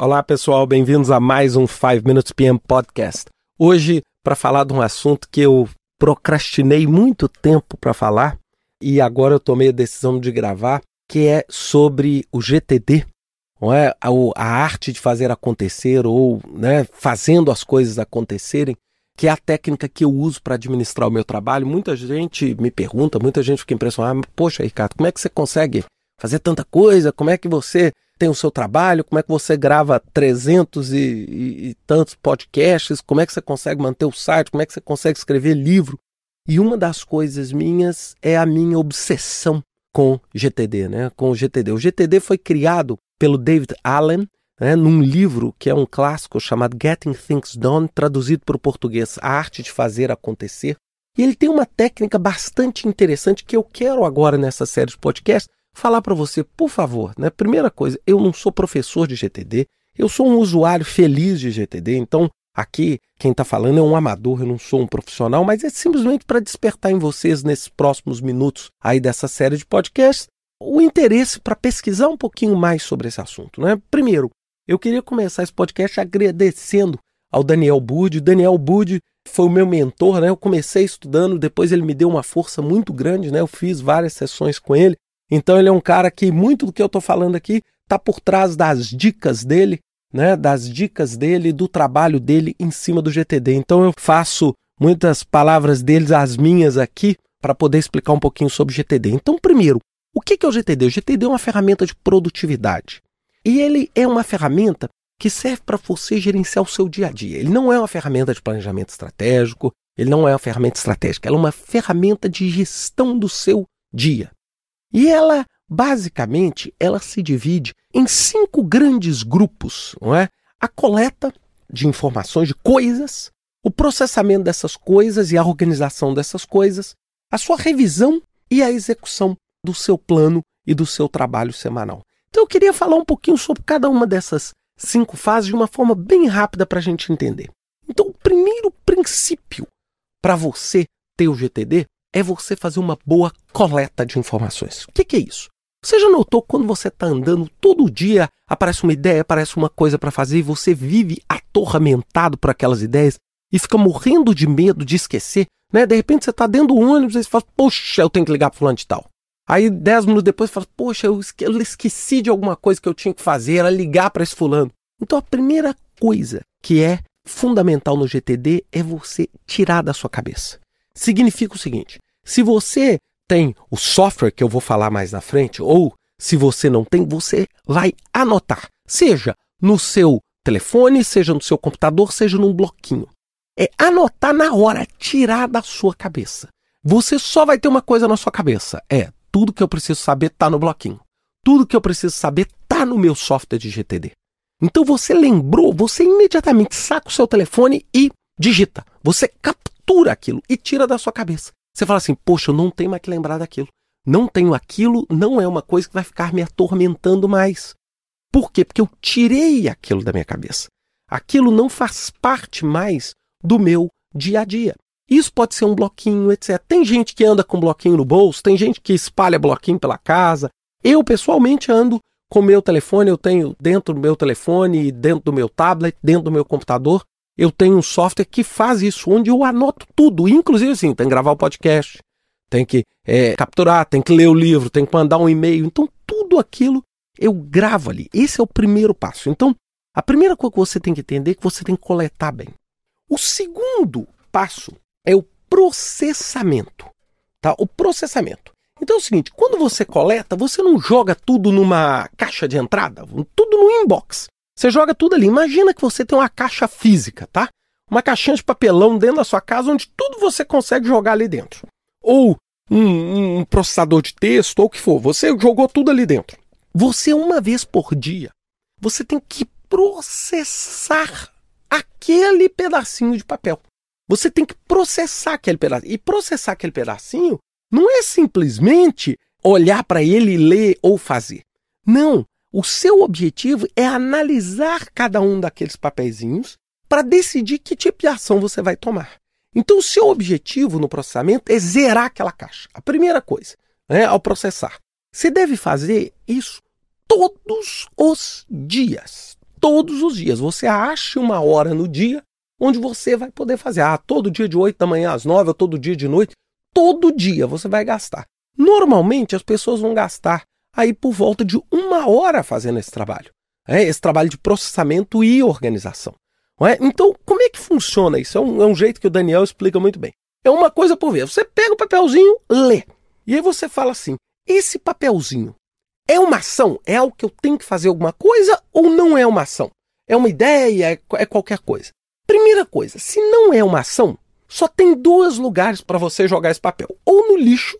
Olá, pessoal, bem-vindos a mais um 5 Minutes PM Podcast. Hoje, para falar de um assunto que eu procrastinei muito tempo para falar e agora eu tomei a decisão de gravar, que é sobre o GTD, não é? a, a arte de fazer acontecer ou né, fazendo as coisas acontecerem, que é a técnica que eu uso para administrar o meu trabalho. Muita gente me pergunta, muita gente fica impressionada, poxa, Ricardo, como é que você consegue fazer tanta coisa? Como é que você tem o seu trabalho, como é que você grava 300 e, e, e, tantos podcasts, como é que você consegue manter o site, como é que você consegue escrever livro. E uma das coisas minhas é a minha obsessão com GTD, né? Com o GTD. O GTD foi criado pelo David Allen, né, num livro que é um clássico chamado Getting Things Done, traduzido para o português A Arte de Fazer Acontecer. E ele tem uma técnica bastante interessante que eu quero agora nessa série de podcasts falar para você, por favor, né? Primeira coisa, eu não sou professor de GTD, eu sou um usuário feliz de GTD, então aqui quem está falando é um amador, eu não sou um profissional, mas é simplesmente para despertar em vocês nesses próximos minutos aí dessa série de podcasts o interesse para pesquisar um pouquinho mais sobre esse assunto, né? Primeiro, eu queria começar esse podcast agradecendo ao Daniel Bud. O Daniel Bud foi o meu mentor, né? Eu comecei estudando, depois ele me deu uma força muito grande, né? Eu fiz várias sessões com ele. Então ele é um cara que muito do que eu estou falando aqui está por trás das dicas dele, né, das dicas dele, do trabalho dele em cima do GTD. Então eu faço muitas palavras deles as minhas aqui para poder explicar um pouquinho sobre o GTD. Então, primeiro, o que é o GTD? O GTD é uma ferramenta de produtividade. E ele é uma ferramenta que serve para você gerenciar o seu dia a dia. Ele não é uma ferramenta de planejamento estratégico, ele não é uma ferramenta estratégica, ela é uma ferramenta de gestão do seu dia. E ela, basicamente, ela se divide em cinco grandes grupos, não é? A coleta de informações, de coisas, o processamento dessas coisas e a organização dessas coisas, a sua revisão e a execução do seu plano e do seu trabalho semanal. Então eu queria falar um pouquinho sobre cada uma dessas cinco fases de uma forma bem rápida para a gente entender. Então, o primeiro princípio para você ter o GTD é você fazer uma boa coleta de informações. O que, que é isso? Você já notou quando você está andando todo dia, aparece uma ideia, aparece uma coisa para fazer e você vive atormentado por aquelas ideias e fica morrendo de medo de esquecer, né? De repente você está dentro do ônibus e você fala, poxa, eu tenho que ligar para fulano de tal. Aí dez minutos depois você fala, poxa, eu esqueci de alguma coisa que eu tinha que fazer, era ligar para esse fulano. Então a primeira coisa que é fundamental no GTD é você tirar da sua cabeça significa o seguinte: se você tem o software que eu vou falar mais na frente, ou se você não tem, você vai anotar, seja no seu telefone, seja no seu computador, seja num bloquinho. É anotar na hora, tirar da sua cabeça. Você só vai ter uma coisa na sua cabeça: é tudo que eu preciso saber está no bloquinho. Tudo que eu preciso saber está no meu software de GTD. Então você lembrou, você imediatamente saca o seu telefone e digita. Você captura aquilo e tira da sua cabeça. Você fala assim: poxa, eu não tenho mais que lembrar daquilo. Não tenho aquilo, não é uma coisa que vai ficar me atormentando mais. Por quê? Porque eu tirei aquilo da minha cabeça. Aquilo não faz parte mais do meu dia a dia. Isso pode ser um bloquinho, etc. Tem gente que anda com bloquinho no bolso, tem gente que espalha bloquinho pela casa. Eu, pessoalmente, ando com meu telefone, eu tenho dentro do meu telefone, dentro do meu tablet, dentro do meu computador, eu tenho um software que faz isso, onde eu anoto tudo, inclusive assim, tem que gravar o podcast, tem que é, capturar, tem que ler o livro, tem que mandar um e-mail. Então, tudo aquilo eu gravo ali. Esse é o primeiro passo. Então, a primeira coisa que você tem que entender é que você tem que coletar bem. O segundo passo é o processamento. Tá? O processamento. Então é o seguinte, quando você coleta, você não joga tudo numa caixa de entrada, tudo no inbox. Você joga tudo ali. Imagina que você tem uma caixa física, tá? Uma caixinha de papelão dentro da sua casa onde tudo você consegue jogar ali dentro. Ou um, um processador de texto, ou o que for. Você jogou tudo ali dentro. Você, uma vez por dia, você tem que processar aquele pedacinho de papel. Você tem que processar aquele pedacinho. E processar aquele pedacinho não é simplesmente olhar para ele, ler ou fazer. Não, o seu objetivo é analisar cada um daqueles papeizinhos para decidir que tipo de ação você vai tomar. Então, o seu objetivo no processamento é zerar aquela caixa. A primeira coisa, né, ao processar. Você deve fazer isso todos os dias. todos os dias. Você ache uma hora no dia onde você vai poder fazer. Ah, todo dia de 8 da manhã às 9 ou todo dia de noite. Todo dia você vai gastar. Normalmente as pessoas vão gastar aí por volta de uma hora fazendo esse trabalho. É, esse trabalho de processamento e organização. É? Então, como é que funciona isso? É um, é um jeito que o Daniel explica muito bem. É uma coisa por vez. Você pega o papelzinho, lê. E aí você fala assim: esse papelzinho é uma ação? É algo que eu tenho que fazer alguma coisa ou não é uma ação? É uma ideia? É, é qualquer coisa? Primeira coisa, se não é uma ação, só tem dois lugares para você jogar esse papel: ou no lixo,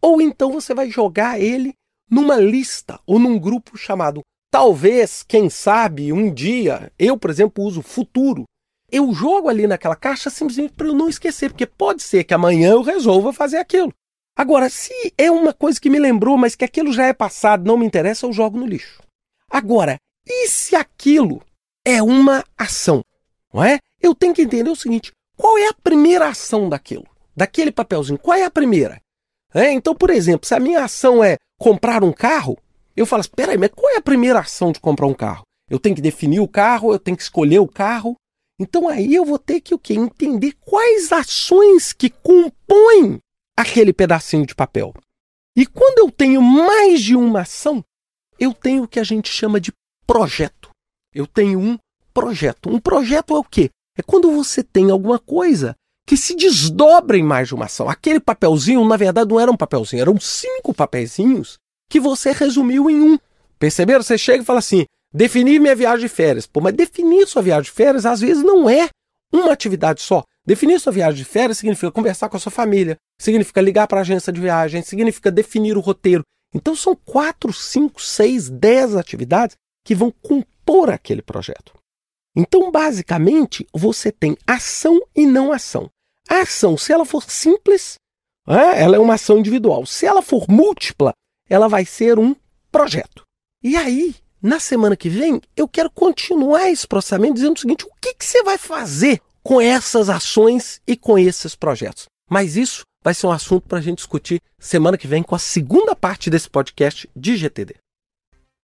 ou então você vai jogar ele numa lista ou num grupo chamado Talvez, quem sabe, um dia, eu, por exemplo, uso futuro. Eu jogo ali naquela caixa simplesmente para eu não esquecer, porque pode ser que amanhã eu resolva fazer aquilo. Agora, se é uma coisa que me lembrou, mas que aquilo já é passado, não me interessa, eu jogo no lixo. Agora, e se aquilo é uma ação? Não é? Eu tenho que entender o seguinte: qual é a primeira ação daquilo? Daquele papelzinho, qual é a primeira? É, então, por exemplo, se a minha ação é comprar um carro, eu falo, espera aí, mas qual é a primeira ação de comprar um carro? Eu tenho que definir o carro, eu tenho que escolher o carro. Então aí eu vou ter que o quê? Entender quais ações que compõem aquele pedacinho de papel. E quando eu tenho mais de uma ação, eu tenho o que a gente chama de projeto. Eu tenho um projeto. Um projeto é o quê? É quando você tem alguma coisa que se desdobra em mais de uma ação. Aquele papelzinho, na verdade, não era um papelzinho, eram cinco papeizinhos que você resumiu em um. Perceberam? Você chega e fala assim: definir minha viagem de férias. Pô, mas definir sua viagem de férias às vezes não é uma atividade só. Definir sua viagem de férias significa conversar com a sua família, significa ligar para a agência de viagem, significa definir o roteiro. Então são quatro, cinco, seis, dez atividades que vão compor aquele projeto. Então, basicamente, você tem ação e não ação. A ação, se ela for simples, é, ela é uma ação individual. Se ela for múltipla, ela vai ser um projeto. E aí, na semana que vem, eu quero continuar esse processamento dizendo o seguinte: o que, que você vai fazer com essas ações e com esses projetos? Mas isso vai ser um assunto para a gente discutir semana que vem com a segunda parte desse podcast de GTD.